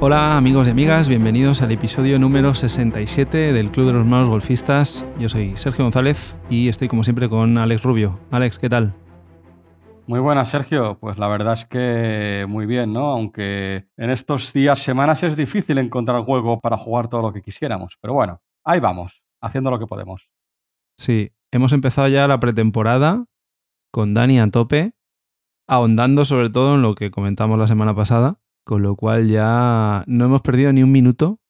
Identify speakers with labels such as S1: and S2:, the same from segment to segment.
S1: Hola amigos y amigas, bienvenidos al episodio número 67 del Club de los Malos Golfistas. Yo soy Sergio González y estoy como siempre con Alex Rubio. Alex, ¿qué tal?
S2: Muy buenas, Sergio. Pues la verdad es que muy bien, ¿no? Aunque en estos días, semanas es difícil encontrar juego para jugar todo lo que quisiéramos. Pero bueno, ahí vamos, haciendo lo que podemos.
S1: Sí, hemos empezado ya la pretemporada con Dani a tope, ahondando sobre todo en lo que comentamos la semana pasada, con lo cual ya no hemos perdido ni un minuto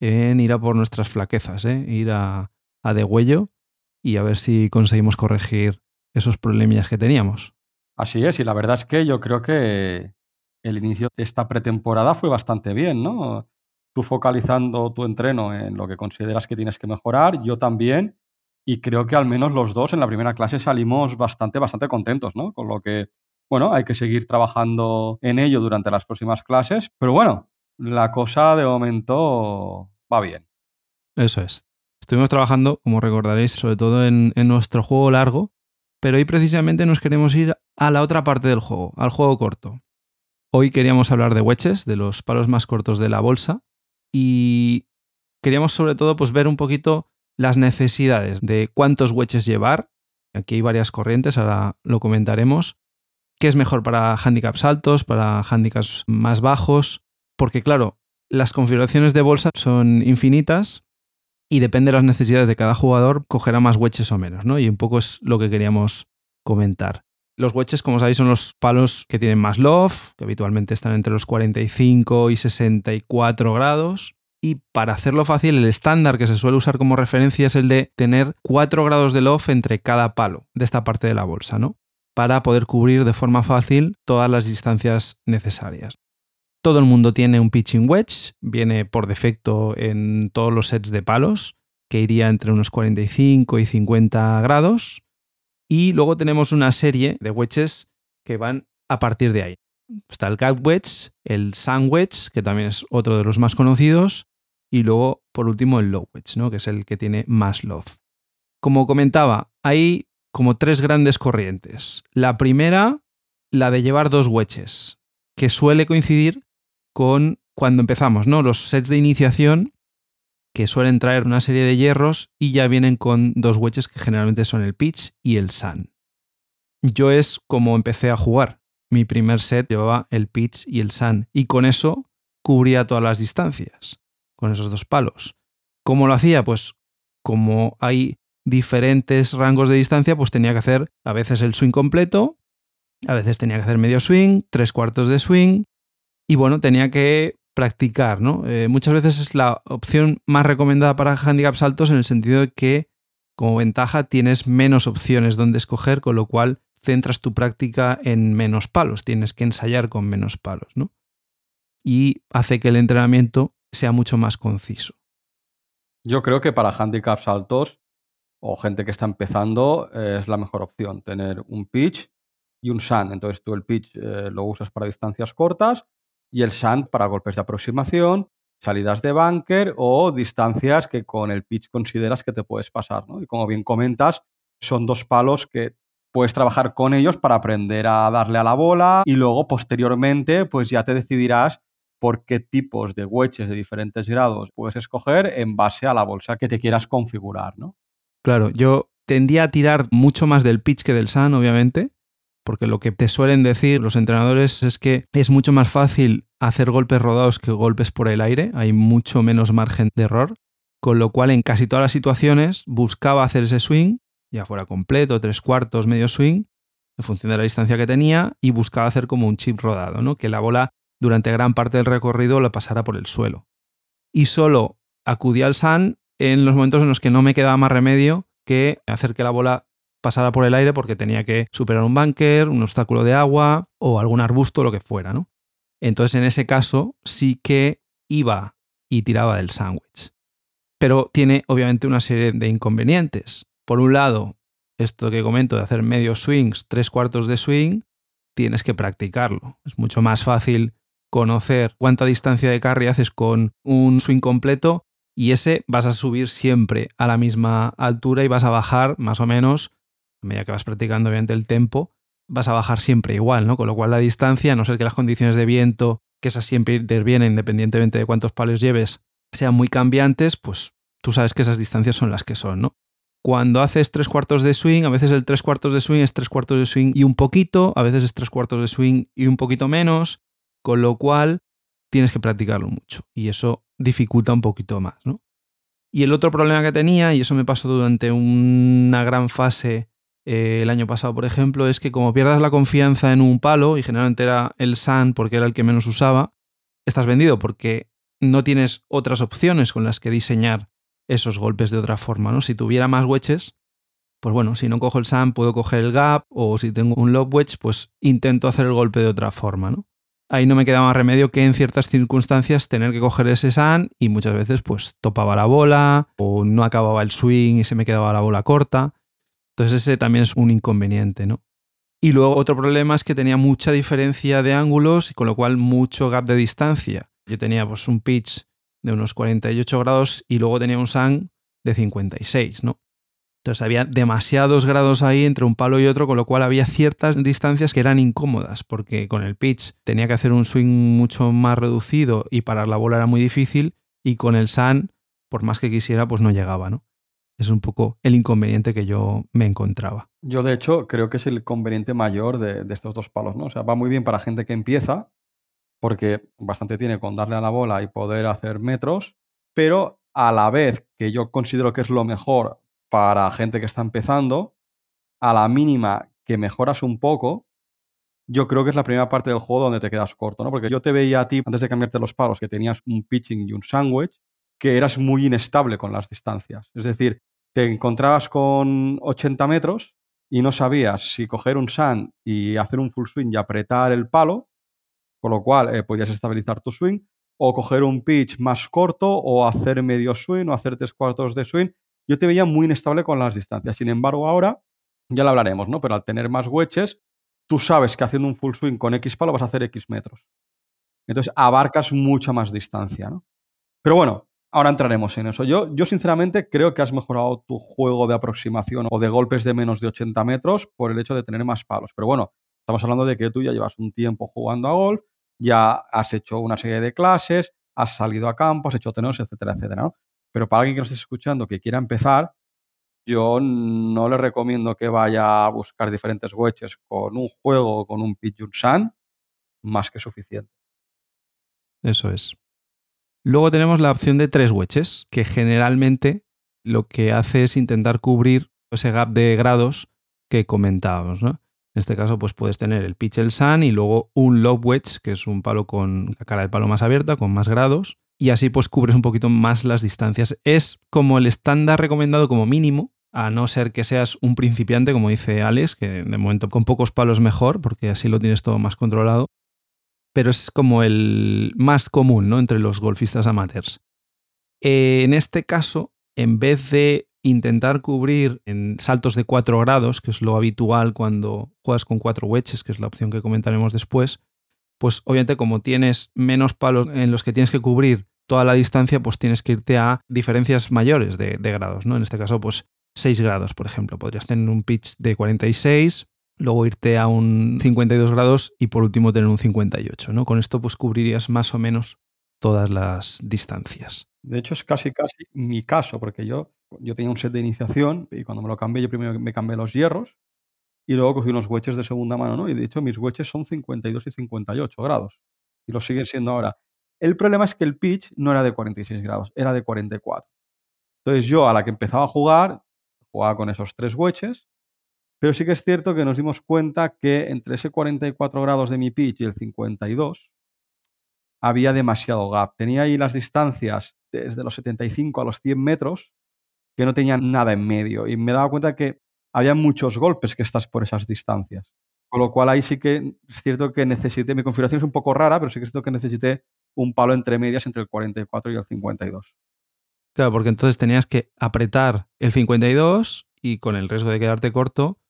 S1: en ir a por nuestras flaquezas, ¿eh? ir a, a degüello y a ver si conseguimos corregir esos problemillas que teníamos.
S2: Así es, y la verdad es que yo creo que el inicio de esta pretemporada fue bastante bien, ¿no? Tú focalizando tu entreno en lo que consideras que tienes que mejorar, yo también, y creo que al menos los dos en la primera clase salimos bastante, bastante contentos, ¿no? Con lo que, bueno, hay que seguir trabajando en ello durante las próximas clases, pero bueno, la cosa de momento va bien.
S1: Eso es. Estuvimos trabajando, como recordaréis, sobre todo en, nuestro juego largo, pero hoy precisamente nos queremos ir a la otra parte del juego, al juego corto. Hoy queríamos hablar de wedges, de los palos más cortos de la bolsa, y queríamos sobre todo pues, ver un poquito las necesidades de cuántos wedges llevar. Aquí hay varias corrientes, ahora lo comentaremos. ¿Qué es mejor para handicaps altos, para handicaps más bajos? Porque claro, las configuraciones de bolsa son infinitas y depende de las necesidades de cada jugador, cogerá más wedges o menos, ¿no? Y un poco es lo que queríamos comentar. Los wedges, como sabéis, son los palos que tienen más loft, que habitualmente están entre los 45 y 64 grados. Y para hacerlo fácil, el estándar que se suele usar como referencia es el de tener 4 grados de loft entre cada palo de esta parte de la bolsa, ¿no? Para poder cubrir de forma fácil todas las distancias necesarias. Todo el mundo tiene un pitching wedge, viene por defecto en todos los sets de palos, que iría entre unos 45 y 50 grados. Y luego tenemos una serie de wedges que van a partir de ahí. Está el cat wedge, el sun wedge, que también es otro de los más conocidos, y luego, por último, el low wedge, ¿no? que es el que tiene más loft. Como comentaba, hay como tres grandes corrientes. La primera, la de llevar dos wedges, que suele coincidir con cuando empezamos, ¿no? Los sets de iniciación que suelen traer una serie de hierros y ya vienen con dos wedges que generalmente son el pitch y el sun. Yo es como empecé a jugar. Mi primer set llevaba el pitch y el sun y con eso cubría todas las distancias, con esos dos palos. ¿Cómo lo hacía? Pues como hay diferentes rangos de distancia, pues tenía que hacer a veces el swing completo, a veces tenía que hacer medio swing, tres cuartos de swing, y bueno, tenía que practicar, ¿no? Eh, muchas veces es la opción más recomendada para handicaps altos en el sentido de que como ventaja tienes menos opciones donde escoger, con lo cual centras tu práctica en menos palos, tienes que ensayar con menos palos, ¿no? Y hace que el entrenamiento sea mucho más conciso.
S2: Yo creo que para handicaps altos o gente que está empezando eh, es la mejor opción tener un pitch y un sand. Entonces tú el pitch eh, lo usas para distancias cortas y el sand para golpes de aproximación, salidas de bunker o distancias que con el pitch consideras que te puedes pasar. ¿no? Y como bien comentas, son dos palos que puedes trabajar con ellos para aprender a darle a la bola y luego posteriormente pues ya te decidirás por qué tipos de wedges de diferentes grados puedes escoger en base a la bolsa que te quieras configurar, ¿no?
S1: Claro, yo tendía a tirar mucho más del pitch que del sun, obviamente, porque lo que te suelen decir los entrenadores es que es mucho más fácil hacer golpes rodados que golpes por el aire, hay mucho menos margen de error, con lo cual en casi todas las situaciones buscaba hacer ese swing, ya fuera completo, tres cuartos, medio swing, en función de la distancia que tenía, y buscaba hacer como un chip rodado, ¿no? que la bola durante gran parte del recorrido la pasara por el suelo. Y solo acudía al sun en los momentos en los que no me quedaba más remedio que hacer que la bola pasara por el aire porque tenía que superar un bunker, un obstáculo de agua o algún arbusto, lo que fuera, ¿no? Entonces, en ese caso, sí que iba y tiraba del sándwich. Pero tiene obviamente una serie de inconvenientes. Por un lado, esto que comento de hacer medio swings, tres cuartos de swing, tienes que practicarlo. Es mucho más fácil conocer cuánta distancia de carry haces con un swing completo y ese vas a subir siempre a la misma altura y vas a bajar más o menos a medida que vas practicando obviamente el tempo, vas a bajar siempre igual, ¿no? Con lo cual la distancia, a no ser que las condiciones de viento, que esas siempre intervienen independientemente de cuántos palos lleves, sean muy cambiantes, pues tú sabes que esas distancias son las que son, ¿no? Cuando haces tres cuartos de swing, a veces el tres cuartos de swing es tres cuartos de swing y un poquito, a veces es tres cuartos de swing y un poquito menos, con lo cual tienes que practicarlo mucho y eso dificulta un poquito más, ¿no? Y el otro problema que tenía, y eso me pasó durante una gran fase eh, el año pasado, por ejemplo, es que como pierdas la confianza en un palo, y generalmente era el Sun porque era el que menos usaba, estás vendido porque no tienes otras opciones con las que diseñar esos golpes de otra forma, ¿no? Si tuviera más wedges, pues bueno, si no cojo el SAM puedo coger el gap o si tengo un lob wedge, pues intento hacer el golpe de otra forma, ¿no? Ahí no me queda más remedio que en ciertas circunstancias tener que coger ese SAN y muchas veces pues topaba la bola o no acababa el swing y se me quedaba la bola corta. Entonces ese también es un inconveniente, ¿no? Y luego otro problema es que tenía mucha diferencia de ángulos y con lo cual mucho gap de distancia. Yo tenía pues un pitch de unos 48 grados y luego tenía un SAN de 56, ¿no? Entonces había demasiados grados ahí entre un palo y otro, con lo cual había ciertas distancias que eran incómodas, porque con el pitch tenía que hacer un swing mucho más reducido y parar la bola era muy difícil, y con el SAN, por más que quisiera, pues no llegaba, ¿no? Es un poco el inconveniente que yo me encontraba.
S2: Yo, de hecho, creo que es el inconveniente mayor de, de estos dos palos, ¿no? O sea, va muy bien para gente que empieza, porque bastante tiene con darle a la bola y poder hacer metros, pero a la vez que yo considero que es lo mejor para gente que está empezando, a la mínima que mejoras un poco, yo creo que es la primera parte del juego donde te quedas corto, ¿no? Porque yo te veía a ti, antes de cambiarte los palos, que tenías un pitching y un sandwich, que eras muy inestable con las distancias. Es decir, te encontrabas con 80 metros y no sabías si coger un sand y hacer un full swing y apretar el palo, con lo cual eh, podías estabilizar tu swing, o coger un pitch más corto, o hacer medio swing, o hacer tres cuartos de swing. Yo te veía muy inestable con las distancias. Sin embargo, ahora, ya lo hablaremos, ¿no? Pero al tener más wedges, tú sabes que haciendo un full swing con X palo vas a hacer X metros. Entonces abarcas mucha más distancia, ¿no? Pero bueno, ahora entraremos en eso. Yo, yo sinceramente creo que has mejorado tu juego de aproximación o de golpes de menos de 80 metros por el hecho de tener más palos. Pero bueno, estamos hablando de que tú ya llevas un tiempo jugando a golf, ya has hecho una serie de clases, has salido a campo, has hecho tenos, etcétera, etcétera. ¿no? Pero para alguien que nos esté escuchando que quiera empezar, yo no le recomiendo que vaya a buscar diferentes wedges con un juego con un pitch Sun, más que suficiente.
S1: Eso es. Luego tenemos la opción de tres wedges, que generalmente lo que hace es intentar cubrir ese gap de grados que comentábamos. ¿no? En este caso, pues puedes tener el pitch el sun y luego un lob wedge, que es un palo con la cara de palo más abierta, con más grados. Y así pues cubres un poquito más las distancias. Es como el estándar recomendado como mínimo, a no ser que seas un principiante, como dice Alex, que de momento con pocos palos mejor, porque así lo tienes todo más controlado. Pero es como el más común ¿no? entre los golfistas amateurs. en este caso, en vez de intentar cubrir en saltos de 4 grados, que es lo habitual cuando juegas con 4 wedges, que es la opción que comentaremos después, pues obviamente como tienes menos palos en los que tienes que cubrir toda la distancia, pues tienes que irte a diferencias mayores de, grados, ¿no? En este caso, pues 6 grados, por ejemplo. Podrías tener un pitch de 46, luego irte a un 52 grados y por último tener un 58, ¿no? Con esto pues cubrirías más o menos todas las distancias.
S2: De hecho, es casi casi mi caso, porque yo yo tenía un set de iniciación y cuando me lo cambié, yo primero me cambié los hierros y luego cogí unos wedges de segunda mano, ¿no? Y de hecho mis wedges son 52 y 58 grados y lo siguen siendo ahora. El problema es que el pitch no era de 46 grados, era de 44. Entonces yo a la que empezaba a jugar, jugaba con esos tres wedges, pero sí que es cierto que nos dimos cuenta que entre ese 44 grados de mi pitch y el 52 había demasiado gap. Tenía ahí las distancias desde los 75 a los 100 metros que no tenía nada en medio. Y me daba cuenta que había muchos golpes que estás por esas distancias. Con lo cual ahí sí que es cierto que necesité, mi configuración es un poco rara, pero sí que es cierto que necesité un palo entre medias entre el 44 y el 52.
S1: Claro, porque entonces tenías que apretar el 52 y con el riesgo de quedarte corto,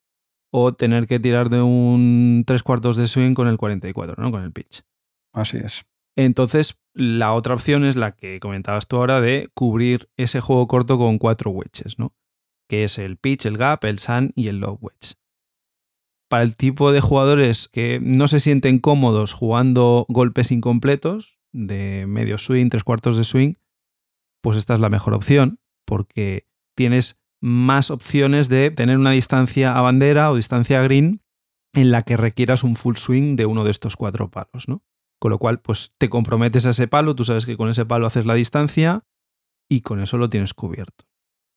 S1: o tener que tirar de un tres cuartos de swing con el 44, ¿no? Con el pitch.
S2: Así es.
S1: Entonces, la otra opción es la que comentabas tú ahora de cubrir ese juego corto con cuatro wedges, ¿no? Que es el pitch, el gap, el sun y el low wedge. para el tipo de jugadores que no se sienten cómodos jugando golpes incompletos, de medio swing, tres cuartos de swing, pues esta es la mejor opción, porque tienes más opciones de tener una distancia a bandera o distancia a green en la que requieras un full swing de uno de estos cuatro palos, ¿no? Con lo cual, pues te comprometes a ese palo, tú sabes que con ese palo haces la distancia y con eso lo tienes cubierto.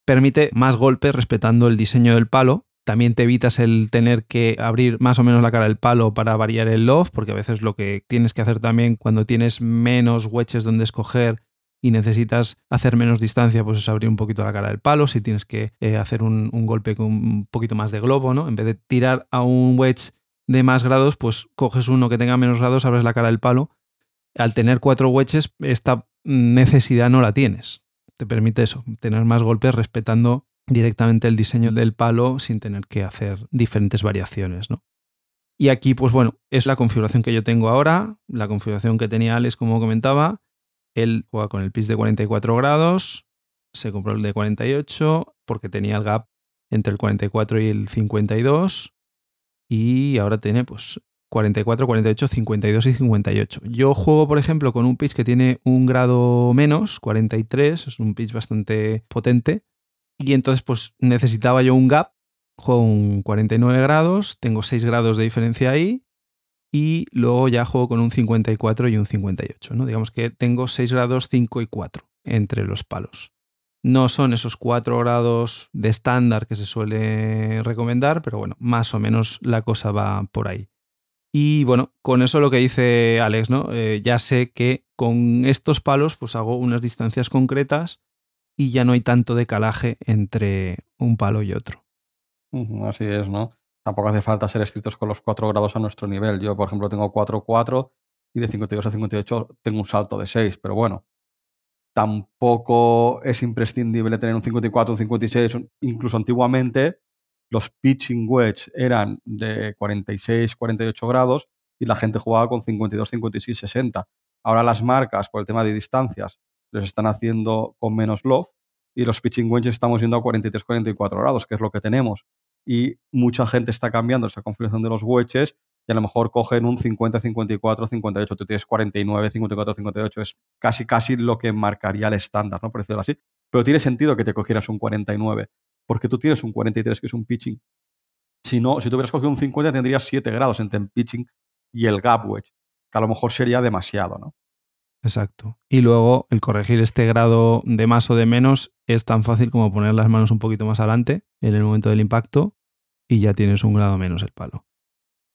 S1: Permite más golpes respetando el diseño del palo. También te evitas el tener que abrir más o menos la cara del palo para variar el loft, porque a veces lo que tienes que hacer también cuando tienes menos wedges donde escoger y necesitas hacer menos distancia, pues es abrir un poquito la cara del palo. Si tienes que eh, hacer un, golpe con un poquito más de globo, ¿no? En vez de tirar a un wedge de más grados, pues coges uno que tenga menos grados, abres la cara del palo. Al tener cuatro wedges, esta necesidad no la tienes. Te permite eso, tener más golpes respetando directamente el diseño del palo sin tener que hacer diferentes variaciones, ¿no? Y aquí, pues bueno, es la configuración que yo tengo ahora, la configuración que tenía Alex, como comentaba, él juega con el pitch de 44 grados, se compró el de 48 porque tenía el gap entre el 44 y el 52 y ahora tiene pues 44, 48, 52 y 58. Yo juego, por ejemplo, con un pitch que tiene un grado menos, 43, es un pitch bastante potente y entonces pues necesitaba yo un gap, juego un 49 grados, tengo 6 grados de diferencia ahí y luego ya juego con un 54 y un 58. ¿no? Digamos que tengo 6 grados 5 y 4 entre los palos. No son esos 4 grados de estándar que se suele recomendar, pero bueno, más o menos la cosa va por ahí. Y bueno, con eso lo que dice Alex, ¿no? Eh, ya sé que con estos palos pues hago unas distancias concretas y ya no hay tanto decalaje entre un palo y otro.
S2: Así es, ¿no? tampoco hace falta ser estrictos con los 4 grados a nuestro nivel. Yo, por ejemplo, tengo 4,4 y de 52 a 58 tengo un salto de 6, pero bueno, tampoco es imprescindible tener un 54, un 56, incluso antiguamente los pitching wedge eran de 46, 48 grados y la gente jugaba con 52, 56, 60. Ahora las marcas, por el tema de distancias, les están haciendo con menos loft y los pitching wedge estamos yendo a 43, 44 grados, que es lo que tenemos y mucha gente está cambiando esa configuración de los wedges y a lo mejor cogen un 50, 54, 58. Tú tienes 49, 54, 58. Es casi, casi lo que marcaría el estándar, ¿no? Por decirlo así. Pero tiene sentido que te cogieras un 49, porque tú tienes un 43 que es un pitching. Si no, si tú hubieras cogido un 50 tendrías 7 grados entre el pitching y el gap wedge, que a lo mejor sería demasiado, ¿no?
S1: Exacto. Y luego el corregir este grado de más o de menos es tan fácil como poner las manos un poquito más adelante en el momento del impacto y ya tienes un grado menos el palo.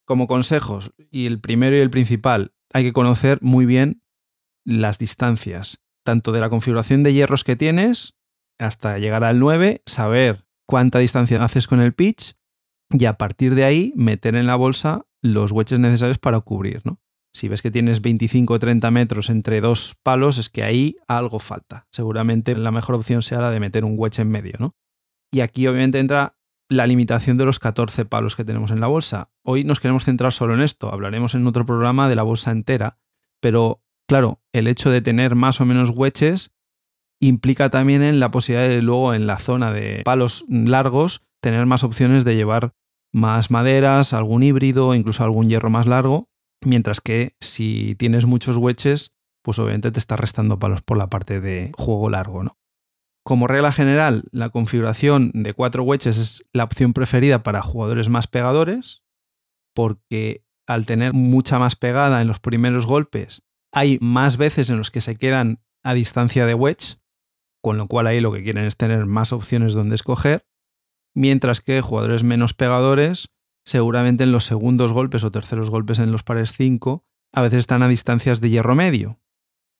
S1: Como consejos, y el primero y el principal, hay que conocer muy bien las distancias, tanto de la configuración de hierros que tienes hasta llegar al 9, saber cuánta distancia haces con el pitch y a partir de ahí meter en la bolsa los wedges necesarios para cubrir. ¿no? Si ves que tienes 25 o 30 metros entre dos palos, es que ahí algo falta. Seguramente la mejor opción sea la de meter un wedge en medio. ¿no? Y aquí obviamente entra la limitación de los 14 palos que tenemos en la bolsa. Hoy nos queremos centrar solo en esto, hablaremos en otro programa de la bolsa entera, pero claro, el hecho de tener más o menos wedges implica también en la posibilidad de luego en la zona de palos largos tener más opciones de llevar más maderas, algún híbrido, incluso algún hierro más largo, mientras que si tienes muchos wedges, pues obviamente te está restando palos por la parte de juego largo, ¿no? Como regla general, la configuración de cuatro wedges es la opción preferida para jugadores más pegadores, porque al tener mucha más pegada en los primeros golpes, hay más veces en los que se quedan a distancia de wedge, con lo cual ahí lo que quieren es tener más opciones donde escoger, mientras que jugadores menos pegadores, seguramente en los segundos golpes o terceros golpes en los pares 5, a veces están a distancias de hierro medio,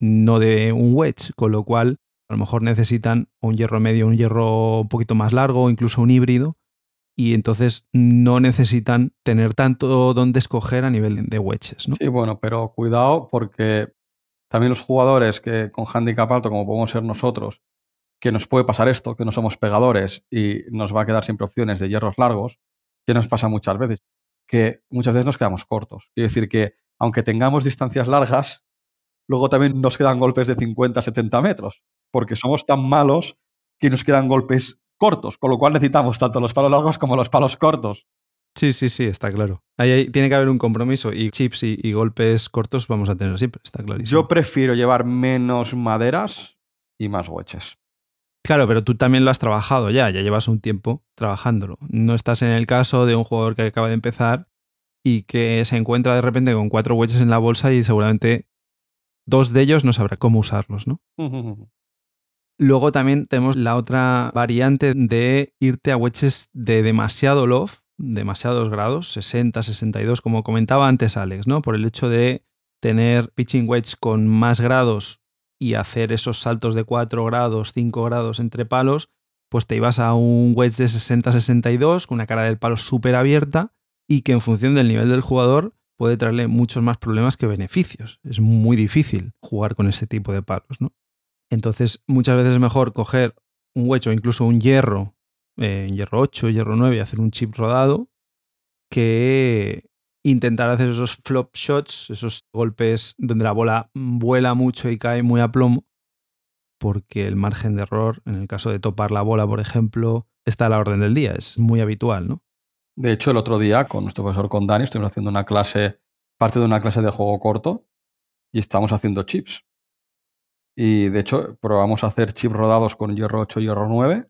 S1: no de un wedge, con lo cual a lo mejor necesitan un hierro medio, un hierro un poquito más largo incluso un híbrido y entonces no necesitan tener tanto donde escoger a nivel de wedges. ¿no?
S2: Sí, bueno, pero cuidado porque también los jugadores que con handicap alto, como podemos ser nosotros, que nos puede pasar esto, que no somos pegadores y nos va a quedar siempre opciones de hierros largos, que nos pasa muchas veces, que muchas veces nos quedamos cortos. Quiere decir que aunque tengamos distancias largas, luego también nos quedan golpes de 50, 70 metros porque somos tan malos que nos quedan golpes cortos, con lo cual necesitamos tanto los palos largos como los palos cortos.
S1: Sí, sí, sí, está claro. Ahí, ahí tiene que haber un compromiso y chips y, y golpes cortos vamos a tener siempre, está clarísimo.
S2: Yo prefiero llevar menos maderas y más wedges.
S1: Claro, pero tú también lo has trabajado ya, ya llevas un tiempo trabajándolo. No estás en el caso de un jugador que acaba de empezar y que se encuentra de repente con cuatro wedges en la bolsa y seguramente dos de ellos no sabrá cómo usarlos, ¿no? Luego también tenemos la otra variante de irte a wedges de demasiado loft, demasiados grados, 60, 62, como comentaba antes Alex, ¿no? Por el hecho de tener pitching wedge con más grados y hacer esos saltos de 4 grados, 5 grados entre palos, pues te ibas a un wedge de 60-62 con una cara del palo súper abierta y que en función del nivel del jugador puede traerle muchos más problemas que beneficios. Es muy difícil jugar con ese tipo de palos, ¿no? Entonces, muchas veces es mejor coger un wedge o incluso un hierro, eh, hierro 8, hierro 9 y hacer un chip rodado que intentar hacer esos flop shots, esos golpes donde la bola vuela mucho y cae muy a plomo, porque el margen de error, en el caso de topar la bola, por ejemplo, está a la orden del día, es muy habitual, ¿no?
S2: De hecho, el otro día con nuestro profesor con Dani estuvimos haciendo una clase, parte de una clase de juego corto y estamos haciendo chips. Y de hecho, probamos a hacer chips rodados con hierro 8 y hierro 9.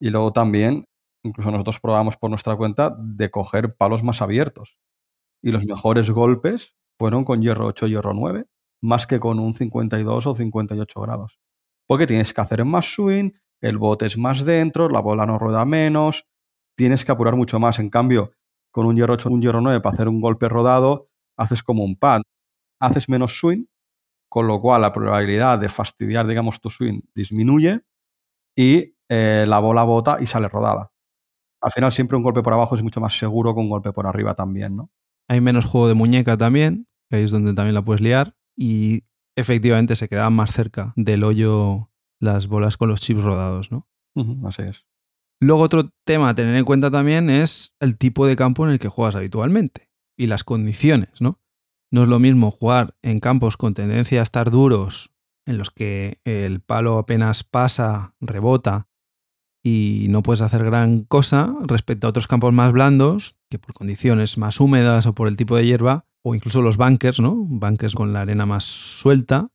S2: Y luego también, incluso nosotros probamos por nuestra cuenta de coger palos más abiertos. Y los mejores golpes fueron con hierro 8 y hierro 9, más que con un 52 o 58 grados. Porque tienes que hacer más swing, el bote es más dentro, la bola no rueda menos, tienes que apurar mucho más. En cambio, con un hierro 8 o un hierro 9 para hacer un golpe rodado, haces como un pad. Haces menos swing, con lo cual la probabilidad de fastidiar, digamos, tu swing disminuye y eh, la bola bota y sale rodada. Al final siempre un golpe por abajo es mucho más seguro que un golpe por arriba también, ¿no?
S1: Hay menos juego de muñeca también, que ahí es donde también la puedes liar y efectivamente se quedaban más cerca del hoyo las bolas con los chips rodados, ¿no?
S2: Así es.
S1: Luego otro tema a tener en cuenta también es el tipo de campo en el que juegas habitualmente y las condiciones, ¿no? No es lo mismo jugar en campos con tendencia a estar duros, en los que el palo apenas pasa, rebota y no puedes hacer gran cosa respecto a otros campos más blandos, que por condiciones más húmedas o por el tipo de hierba, o incluso los bunkers, ¿no? Bunkers con la arena más suelta,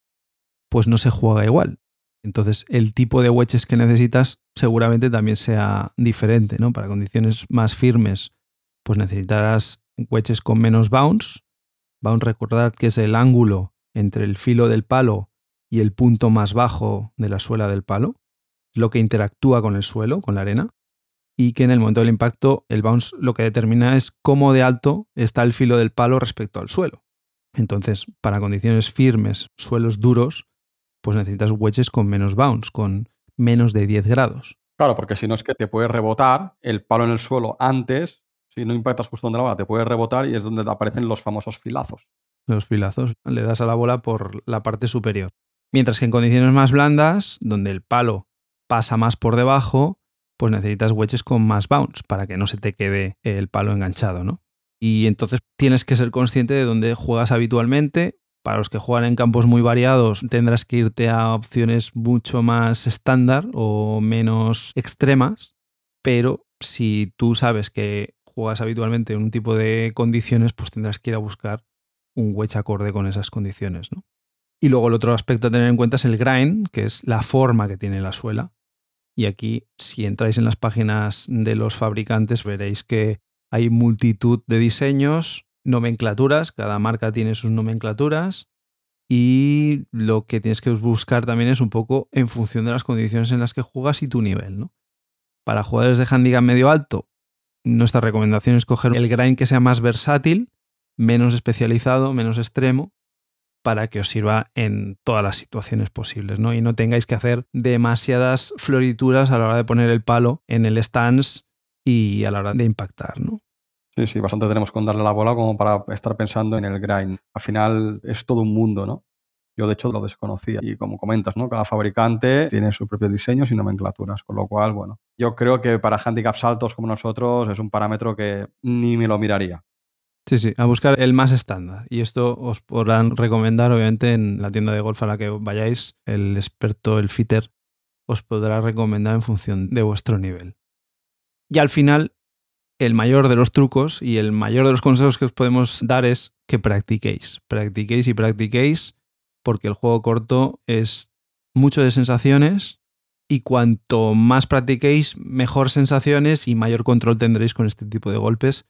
S1: pues no se juega igual. Entonces, el tipo de wedges que necesitas seguramente también sea diferente, ¿no? Para condiciones más firmes, pues necesitarás wedges con menos bounce. Bounce, recordad que es el ángulo entre el filo del palo y el punto más bajo de la suela del palo, lo que interactúa con el suelo, con la arena, y que en el momento del impacto el bounce lo que determina es cómo de alto está el filo del palo respecto al suelo. Entonces, para condiciones firmes, suelos duros, pues necesitas wedges con menos bounce, con menos de 10 grados.
S2: Claro, porque si no es que te puede rebotar el palo en el suelo antes, si no impactas justo donde la bola, te puede rebotar y es donde aparecen los famosos filazos.
S1: Los filazos le das a la bola por la parte superior. Mientras que en condiciones más blandas, donde el palo pasa más por debajo, pues necesitas wedges con más bounce para que no se te quede el palo enganchado, ¿no? Y entonces tienes que ser consciente de dónde juegas habitualmente. Para los que juegan en campos muy variados, tendrás que irte a opciones mucho más estándar o menos extremas. Pero si tú sabes que juegas habitualmente en un tipo de condiciones, pues tendrás que ir a buscar un wedge acorde con esas condiciones, ¿no? Y luego el otro aspecto a tener en cuenta es el grind, que es la forma que tiene la suela. Y aquí, si entráis en las páginas de los fabricantes, veréis que hay multitud de diseños, nomenclaturas, cada marca tiene sus nomenclaturas. Y lo que tienes que buscar también es un poco en función de las condiciones en las que juegas y tu nivel, ¿no? Para jugadores de handicap medio alto, nuestra recomendación es coger el grind que sea más versátil, menos especializado, menos extremo, para que os sirva en todas las situaciones posibles, ¿no? Y no tengáis que hacer demasiadas florituras a la hora de poner el palo en el stance y a la hora de impactar, ¿no?
S2: Sí, sí, bastante tenemos con darle la bola como para estar pensando en el grind. Al final es todo un mundo, ¿no? Yo de hecho lo desconocía y como comentas, ¿no? Cada fabricante tiene sus propios diseños y nomenclaturas, con lo cual, bueno, yo creo que para handicaps altos como nosotros es un parámetro que ni me lo miraría.
S1: Sí, sí, a buscar el más estándar. Y esto os podrán recomendar, obviamente, en la tienda de golf a la que vayáis, el experto, el fitter, os podrá recomendar en función de vuestro nivel. Y al final, el mayor de los trucos y el mayor de los consejos que os podemos dar es que practiquéis, practiquéis y practiquéis, porque el juego corto es mucho de sensaciones y cuanto más practiquéis, mejor sensaciones y mayor control tendréis con este tipo de golpes,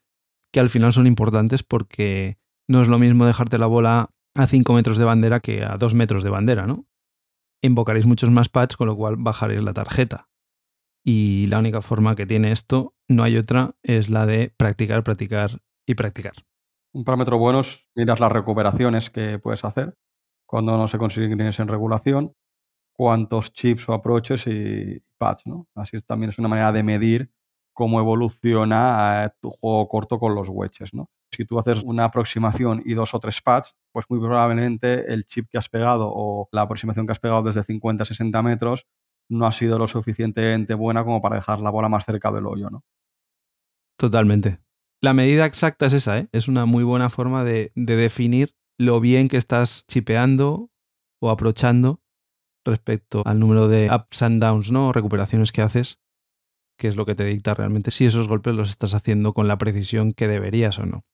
S1: que al final son importantes porque no es lo mismo dejarte la bola a 5 metros de bandera que a 2 metros de bandera, ¿no? Invocaréis muchos más pads, con lo cual bajaréis la tarjeta. Y la única forma que tiene esto, no hay otra, es la de practicar, practicar y practicar.
S2: Un parámetro bueno es mirar las recuperaciones que puedes hacer cuando no se consiguen en regulación, cuántos chips o approaches y pads, ¿no? Así también es una manera de medir cómo evoluciona tu juego corto con los wedges, ¿no? Si tú haces una aproximación y dos o tres pads, pues muy probablemente el chip que has pegado o la aproximación que has pegado desde 50 a 60 metros no ha sido lo suficientemente buena como para dejar la bola más cerca del hoyo, ¿no?
S1: Totalmente. La medida exacta es esa, ¿eh? Es una muy buena forma de, definir lo bien que estás chipeando o aprochando respecto al número de ups and downs, ¿no? Recuperaciones que haces, que es lo que te dicta realmente si esos golpes los estás haciendo con la precisión que deberías o no.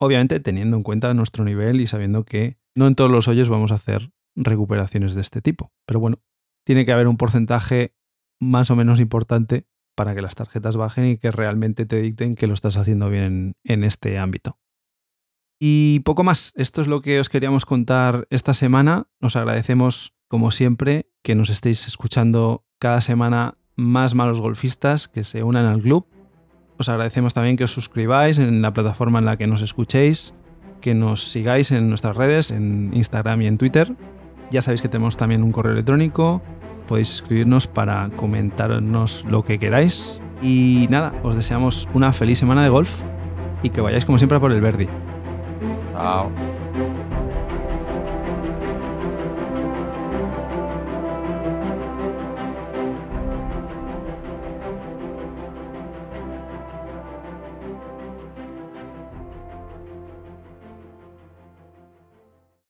S1: Obviamente teniendo en cuenta nuestro nivel y sabiendo que no en todos los hoyos vamos a hacer recuperaciones de este tipo. Pero bueno, tiene que haber un porcentaje más o menos importante para que las tarjetas bajen y que realmente te dicten que lo estás haciendo bien en, este ámbito. Y poco más, esto es lo que os queríamos contar esta semana. Os agradecemos, como siempre, que nos estéis escuchando cada semana más malos golfistas que se unan al club. Os agradecemos también que os suscribáis en la plataforma en la que nos escuchéis, que nos sigáis en nuestras redes, en Instagram y en Twitter. Ya sabéis que tenemos también un correo electrónico, podéis escribirnos para comentarnos lo que queráis. Y nada, os deseamos una feliz semana de golf y que vayáis como siempre por el Verdi.
S2: Chao.